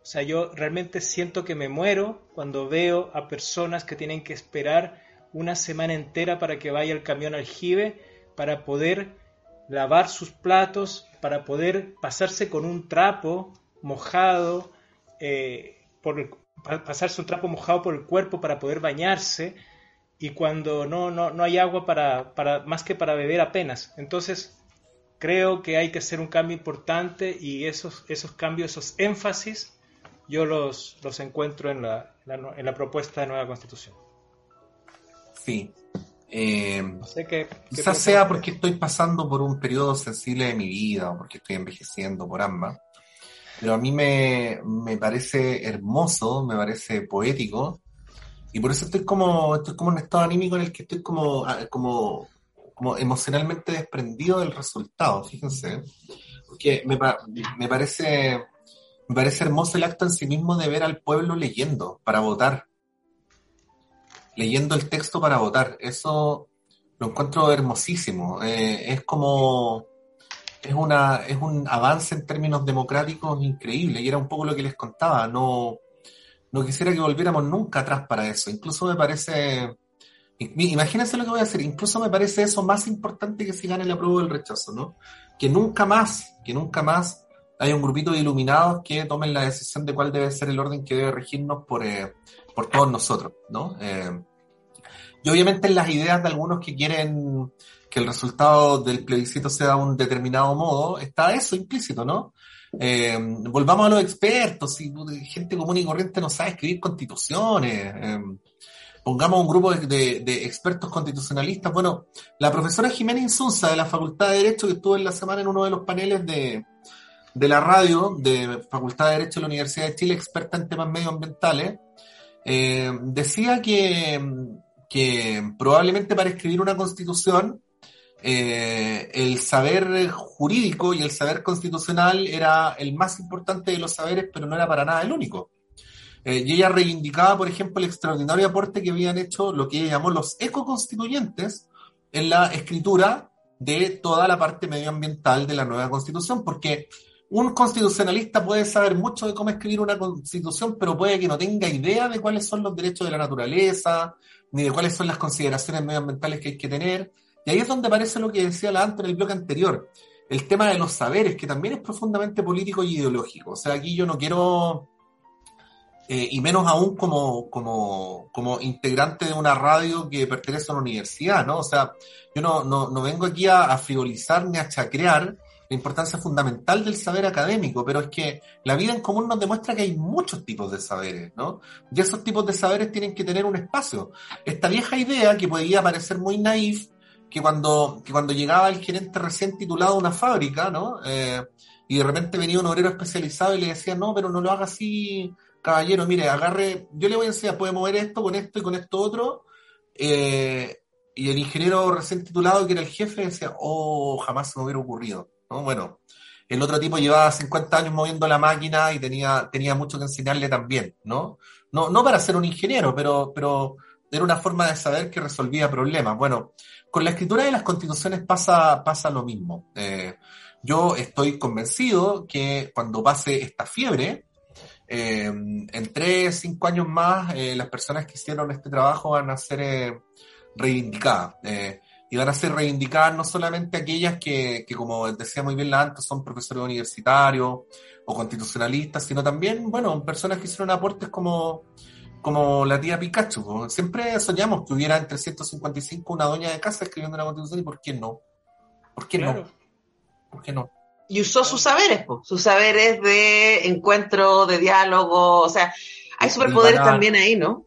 o sea, yo realmente siento que me muero cuando veo a personas que tienen que esperar una semana entera para que vaya el camión aljibe para poder lavar sus platos, para poder pasarse con un trapo mojado, eh, por pasarse un trapo mojado por el cuerpo para poder bañarse y cuando no, no, no hay agua para, para, más que para beber apenas. Entonces, creo que hay que hacer un cambio importante y esos, esos cambios, esos énfasis, yo los, los encuentro en la, en la propuesta de nueva constitución. Sí. Eh, no sé qué, quizás sea porque estoy pasando por un periodo sensible de mi vida o porque estoy envejeciendo por ambas. Pero a mí me, me parece hermoso, me parece poético y por eso estoy como, estoy como en un estado anímico en el que estoy como, ah, como, emocionalmente desprendido del resultado, fíjense. Porque me, me, parece, me parece hermoso el acto en sí mismo de ver al pueblo leyendo para votar. Leyendo el texto para votar. Eso lo encuentro hermosísimo. Eh, es como, es, una, es un avance en términos democráticos increíble. Y era un poco lo que les contaba. No, no quisiera que volviéramos nunca atrás para eso. Incluso me parece, imagínense lo que voy a hacer, incluso me parece eso más importante que si gane el apruebo o el rechazo, ¿no? Que nunca más, que nunca más haya un grupito de iluminados que tomen la decisión de cuál debe ser el orden que debe regirnos por, eh, por todos nosotros, ¿no? Eh, y obviamente en las ideas de algunos que quieren que el resultado del plebiscito sea de un determinado modo, está eso implícito, ¿no? Eh, volvamos a los expertos, si gente común y corriente no sabe escribir constituciones, eh, pongamos un grupo de, expertos constitucionalistas. Bueno, la profesora Jimena Insunza de la Facultad de Derecho, que estuvo en la semana en uno de los paneles de, la radio de Facultad de Derecho de la Universidad de Chile, experta en temas medioambientales, eh, decía que, que probablemente para escribir una constitución eh, el saber jurídico y el saber constitucional era el más importante de los saberes, pero no era para nada el único. Eh, y ella reivindicaba, por ejemplo, el extraordinario aporte que habían hecho lo que ella llamó los ecoconstituyentes en la escritura de toda la parte medioambiental de la nueva constitución, porque un constitucionalista puede saber mucho de cómo escribir una constitución, pero puede que no tenga idea de cuáles son los derechos de la naturaleza, ni de cuáles son las consideraciones medioambientales que hay que tener. Y ahí es donde aparece lo que decía la Anto en el bloque anterior, el tema de los saberes, que también es profundamente político y ideológico. O sea, aquí yo no quiero, eh, y menos aún como, como, como integrante de una radio que pertenece a una universidad, ¿no? O sea, yo no, no, no vengo aquí a, a frivolizar ni a chacrear la importancia fundamental del saber académico, pero es que la vida en común nos demuestra que hay muchos tipos de saberes, ¿no? Y esos tipos de saberes tienen que tener un espacio. Esta vieja idea que podría parecer muy naif, que cuando, que cuando llegaba el gerente recién titulado a una fábrica, ¿no? Eh, y de repente venía un obrero especializado y le decía, no, pero no lo haga así, caballero, mire, agarre, yo le voy a enseñar, puede mover esto con esto y con esto otro. Eh, y el ingeniero recién titulado, que era el jefe, decía, oh, jamás se me hubiera ocurrido, ¿no? Bueno, el otro tipo llevaba 50 años moviendo la máquina y tenía, tenía mucho que enseñarle también, ¿no? No, no para ser un ingeniero, pero, pero era una forma de saber que resolvía problemas. Bueno, con la escritura de las constituciones pasa, pasa lo mismo. Eh, yo estoy convencido que cuando pase esta fiebre, eh, en tres, cinco años más, eh, las personas que hicieron este trabajo van a ser reivindicadas. y van a ser reivindicadas no solamente aquellas que, que, como decía muy bien la antes, son profesores universitarios o constitucionalistas, sino también, bueno, personas que hicieron aportes como como la tía Pikachu. Siempre soñamos que hubiera entre 155 una doña de casa escribiendo la constitución y ¿por qué no? ¿Por qué no? ¿Por qué no? Y usó sus saberes, sus saberes de encuentro, de diálogo, o sea, hay superpoderes también ahí, ¿no?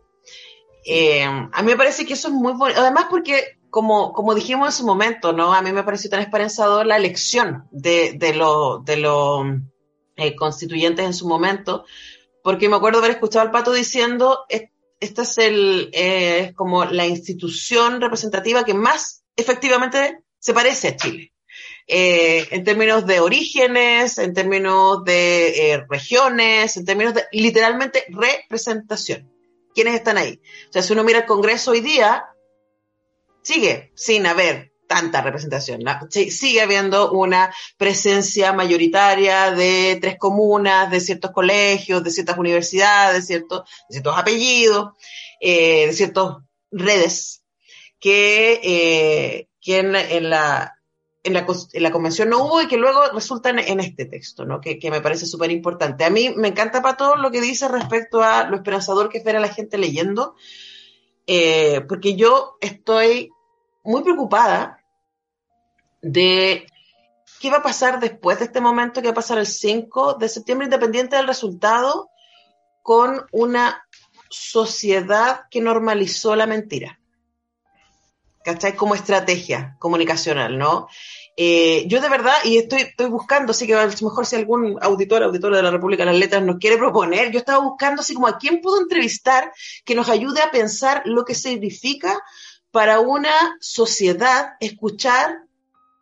Eh, a mí me parece que eso es muy bueno, además porque, como, como dijimos en su momento, ¿no? A mí me pareció tan esperanzador la elección de, de los de los eh, constituyentes en su momento, porque me acuerdo haber escuchado al Pato diciendo, esta es el, eh, como la institución representativa que más efectivamente se parece a Chile. Eh, en términos de orígenes, en términos de eh, regiones, en términos de literalmente representación. ¿Quiénes están ahí? O sea, si uno mira el Congreso hoy día, sigue sin haber tanta representación. sigue habiendo una presencia mayoritaria de tres comunas, de ciertos colegios, de ciertas universidades, de ciertos, ciertos apellidos, eh, de ciertas redes que, eh, en, la, en, la, convención no hubo y que luego resultan en este texto, ¿no? que, me parece súper importante. A mí me encanta para todo lo que dice respecto a lo esperanzador que espera la gente leyendo, eh, porque yo estoy muy preocupada de qué va a pasar después de este momento, qué va a pasar el 5 de septiembre, independiente del resultado, con una sociedad que normalizó la mentira. ¿cachai? Como estrategia comunicacional, ¿no? Eh, yo de verdad, y estoy, estoy buscando, así que a lo mejor si algún auditor, auditor de la República de las Letras nos quiere proponer, yo estaba buscando así como a quién puedo entrevistar que nos ayude a pensar lo que significa para una sociedad escuchar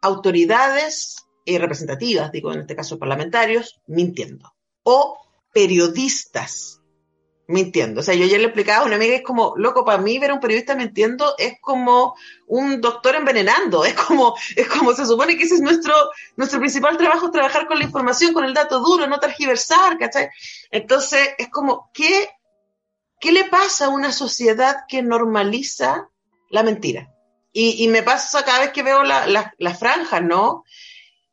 autoridades eh, representativas, digo en este caso parlamentarios, mintiendo. O periodistas mintiendo. O sea, yo ya le explicaba a una amiga, es como, loco, para mí ver a un periodista mintiendo es como un doctor envenenando, es como, es como se supone que ese es nuestro, nuestro principal trabajo, trabajar con la información, con el dato duro, no tergiversar, ¿cachai? Entonces, es como, ¿qué, qué le pasa a una sociedad que normaliza la mentira? Y, y me pasa cada vez que veo la, la, la franja, ¿no?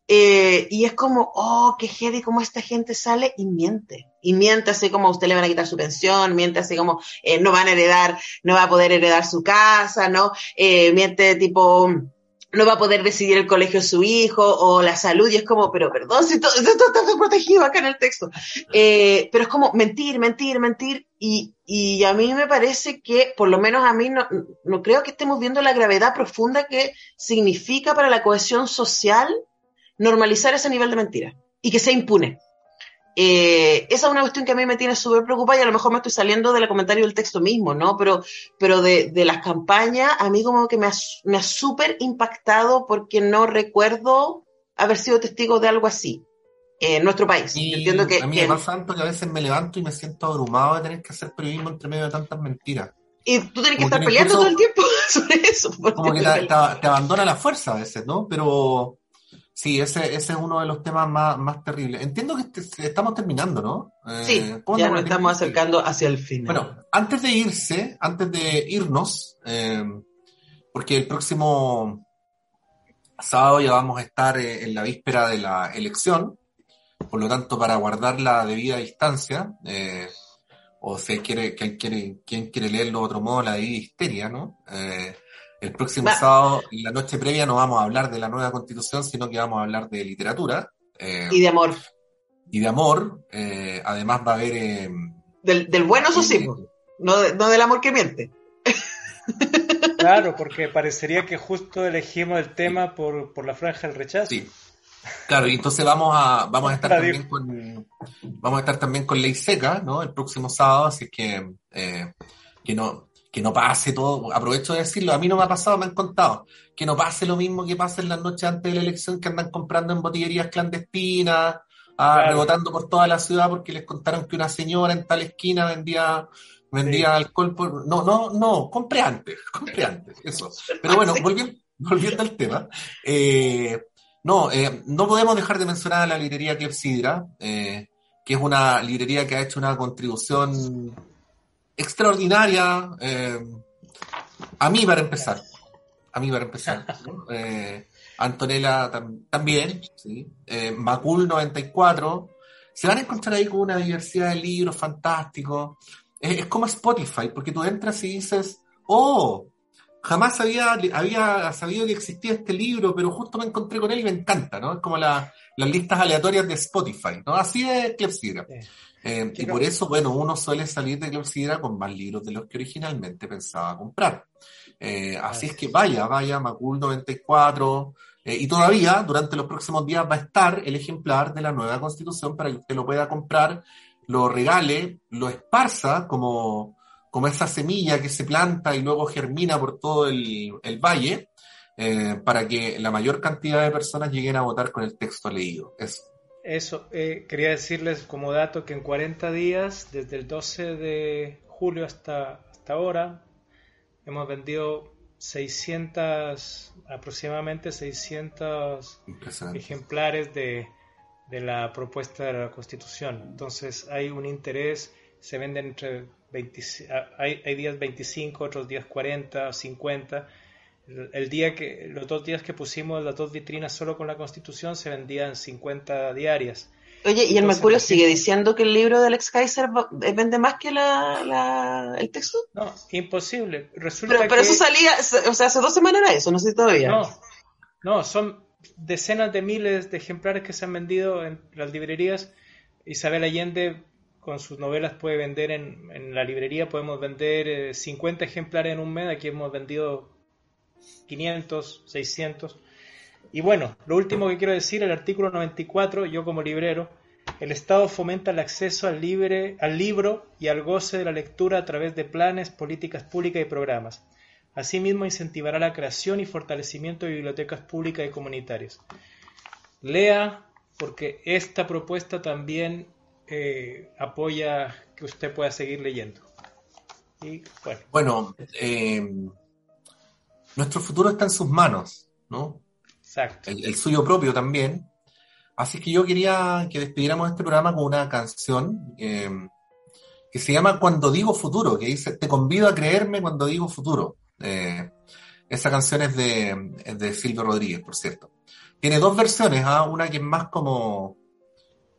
Eh, y es como, oh, qué heavy, cómo esta gente sale y miente. Y miente así como a usted le van a quitar su pensión, miente así como eh, no van a heredar, no va a poder heredar su casa, ¿no? Eh, miente tipo, no va a poder decidir el colegio de su hijo o la salud. Y es como, pero perdón, si todo, está protegido acá en el texto. pero es como mentir, mentir, mentir. Y, y a mí me parece que, por lo menos a mí, no, no creo que estemos viendo la gravedad profunda que significa para la cohesión social normalizar ese nivel de mentira y que sea impune. Eh, esa es una cuestión que a mí me tiene súper preocupada y a lo mejor me estoy saliendo del comentario del texto mismo, ¿no? Pero, pero de, de las campañas, a mí como que me ha, me ha súper impactado porque no recuerdo haber sido testigo de algo así en nuestro país. Y Entiendo que, a mí me pasa tanto que a veces me levanto y me siento abrumado de tener que hacer periodismo entre medio de tantas mentiras. Y tú tienes que estar peleando todo el tiempo sobre eso. Como que te, te, te abandona la fuerza a veces, ¿no? Pero Sí, ese, ese es uno de los temas más, más terribles. Entiendo que estamos terminando, ¿no? Eh, sí, ya nos estamos acercando hacia el final. Bueno, antes de irse, antes de irnos, eh, porque el próximo sábado ya vamos a estar eh, en la víspera de la elección, por lo tanto, para guardar la debida distancia, o si quiere, quien quiere, quien quiere leerlo de otro modo, la debida histeria, ¿no? El próximo sábado, en la noche previa, no vamos a hablar de la nueva constitución, sino que vamos a hablar de literatura. Eh, y de amor. Y de amor. Eh, además va a haber... Eh, del, del, bueno sí, no, no del amor que miente. Claro, porque parecería que justo elegimos el tema por, por la franja del rechazo. Sí. Claro, y entonces vamos a, vamos a estar también con vamos a estar también con ley seca, ¿no? El próximo sábado, así que que no, que no pase todo, aprovecho de decirlo, a mí no me ha pasado, me han contado, que no pase lo mismo que pasa en las noches antes de la elección, que andan comprando en botillerías clandestinas, ah, rebotando por toda la ciudad porque les contaron que una señora en tal esquina vendía vendía alcohol por... No, no, no, compre antes, compre antes, eso. Pero bueno, volviendo, volviendo al tema, eh, no, eh, no podemos dejar de mencionar a la librería Clepsidra, eh, que es una librería que ha hecho una contribución extraordinaria. Eh, a mí para empezar. A mí para empezar. Eh, Antonella también. ¿sí? Eh, Macul 94. Se van a encontrar ahí con una diversidad de libros fantásticos. Es, como Spotify, porque tú entras y dices, oh, jamás había, había sabido que existía este libro, pero justo me encontré con él y me encanta, ¿no? Es como las listas aleatorias de Spotify, ¿no? Así es Clepsidra. Eh, y por eso, bueno, uno suele salir de Clepsidra con más libros de los que originalmente pensaba comprar. Eh, así es que vaya, vaya, Macul 94. Eh, y todavía, durante los próximos días, va a estar el ejemplar de la nueva constitución para que usted lo pueda comprar, lo regale, lo esparza como, como esa semilla que se planta y luego germina por todo el, el valle, para que la mayor cantidad de personas lleguen a votar con el texto leído. Eso, eh, quería decirles como dato que en 40 días, desde el 12 de julio hasta, hasta ahora, hemos vendido 600, aproximadamente 600 ejemplares de, de, la propuesta de la Constitución. Entonces hay un interés, se venden entre 20, hay, hay días 25, otros días 40, 50 el día que, los dos días que pusimos las dos vitrinas solo con la Constitución se vendían 50 diarias. Oye, ¿y el Mercurio sigue diciendo que el libro del ex Kaiser eh, vende más que el texto? No, imposible. Resulta pero, eso salía, o sea, hace dos semanas era eso, no sé todavía. No, no, son decenas de miles de ejemplares que se han vendido en las librerías. Isabel Allende con sus novelas puede vender en, en la librería, podemos vender 50 eh, ejemplares en un mes, aquí hemos vendido 500, 600. Y bueno, lo último que quiero decir, el artículo 94, yo como librero, el Estado fomenta el acceso al, libre, al libro y al goce de la lectura a través de planes, políticas públicas y programas. Asimismo, incentivará la creación y fortalecimiento de bibliotecas públicas y comunitarias. Lea, porque esta propuesta también eh, apoya que usted pueda seguir leyendo. Y, bueno, eh, nuestro futuro está en sus manos, ¿no? Exacto. El, suyo propio también. Así que yo quería que despidiéramos este programa con una canción eh, que se llama Cuando digo futuro, que dice, te convido a creerme cuando digo futuro. Eh, esa canción es de, es de Silvio Rodríguez, por cierto. Tiene dos versiones, ¿ah? una que es más como,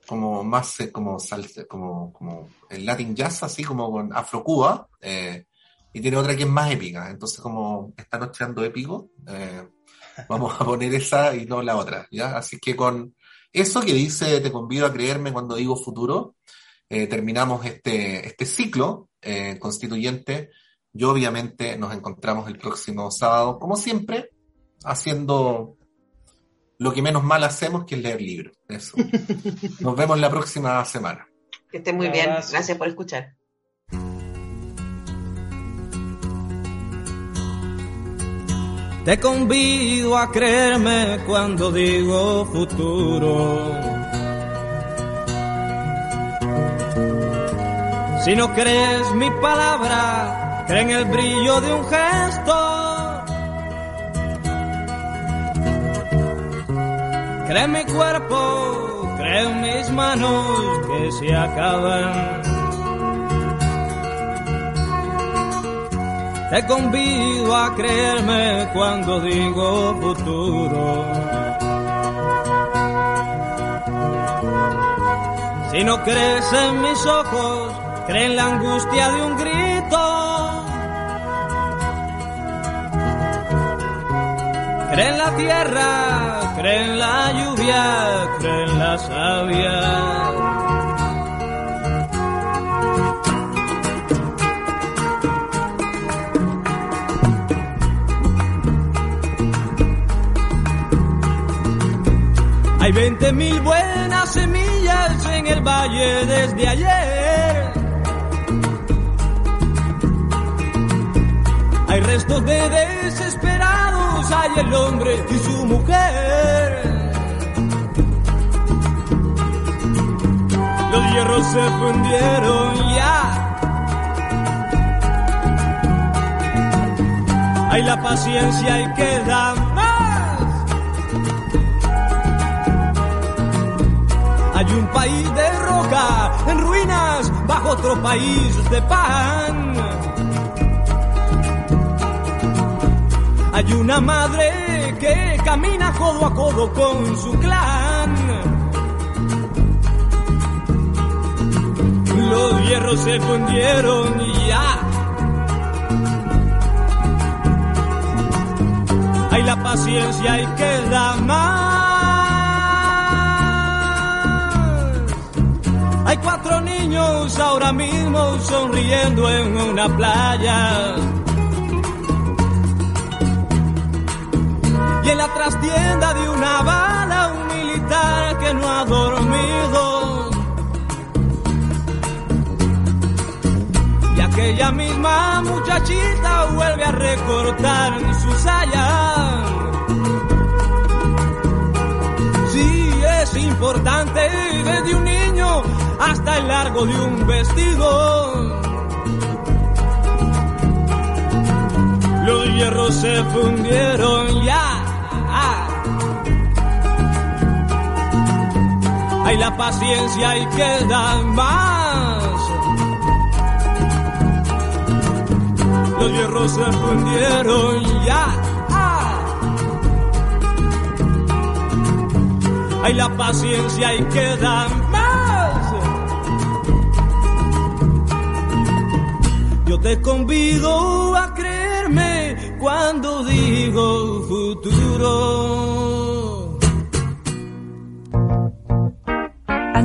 como más eh, como salsa, como, como el Latin Jazz, así como con Afro Cuba, eh, y tiene otra que es más épica. Entonces, como esta noche ando épico, vamos a poner esa y no la otra, ¿ya? Así que con eso que dice, te convido a creerme cuando digo futuro, terminamos este, este ciclo constituyente y obviamente nos encontramos el próximo sábado, como siempre, haciendo lo que menos mal hacemos, que es leer libros. Eso. Nos vemos la próxima semana. Que esté muy bien. Gracias por escuchar. Te convido a creerme cuando digo futuro. Si no crees mi palabra, cree en el brillo de un gesto. Cree en mi cuerpo, cree en mis manos que se acaban. Te convido a creerme cuando digo futuro. Si no crees en mis ojos, cree en la angustia de un grito. Cree en la tierra, cree en la lluvia, cree en la savia. Hay veinte mil buenas semillas en el valle desde ayer. Hay restos de desesperados hay el hombre y su mujer. Los hierros se fundieron ya. Hay la paciencia y queda Hay un país de roca en ruinas bajo otro país de pan. Hay una madre que camina codo a codo con su clan. Los hierros se fundieron y ya. Hay la paciencia y queda más. Hay cuatro niños ahora mismo sonriendo en una playa y en la trastienda de una bala un militar que no ha dormido. Y aquella misma muchachita vuelve a recortar su saya. Sí, es importante desde un niño hasta el largo de un vestido. Los hierros se fundieron ya hay la paciencia y queda más. Los hierros se fundieron ya. Hay la paciencia y queda más. Te convido a creerme cuando digo futuro.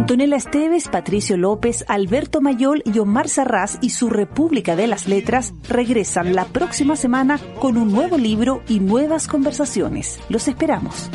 Antonella Esteves, Patricio López, Alberto Mayol y Omar Sarraz y su República de las Letras regresan la próxima semana con un nuevo libro y nuevas conversaciones. Los esperamos.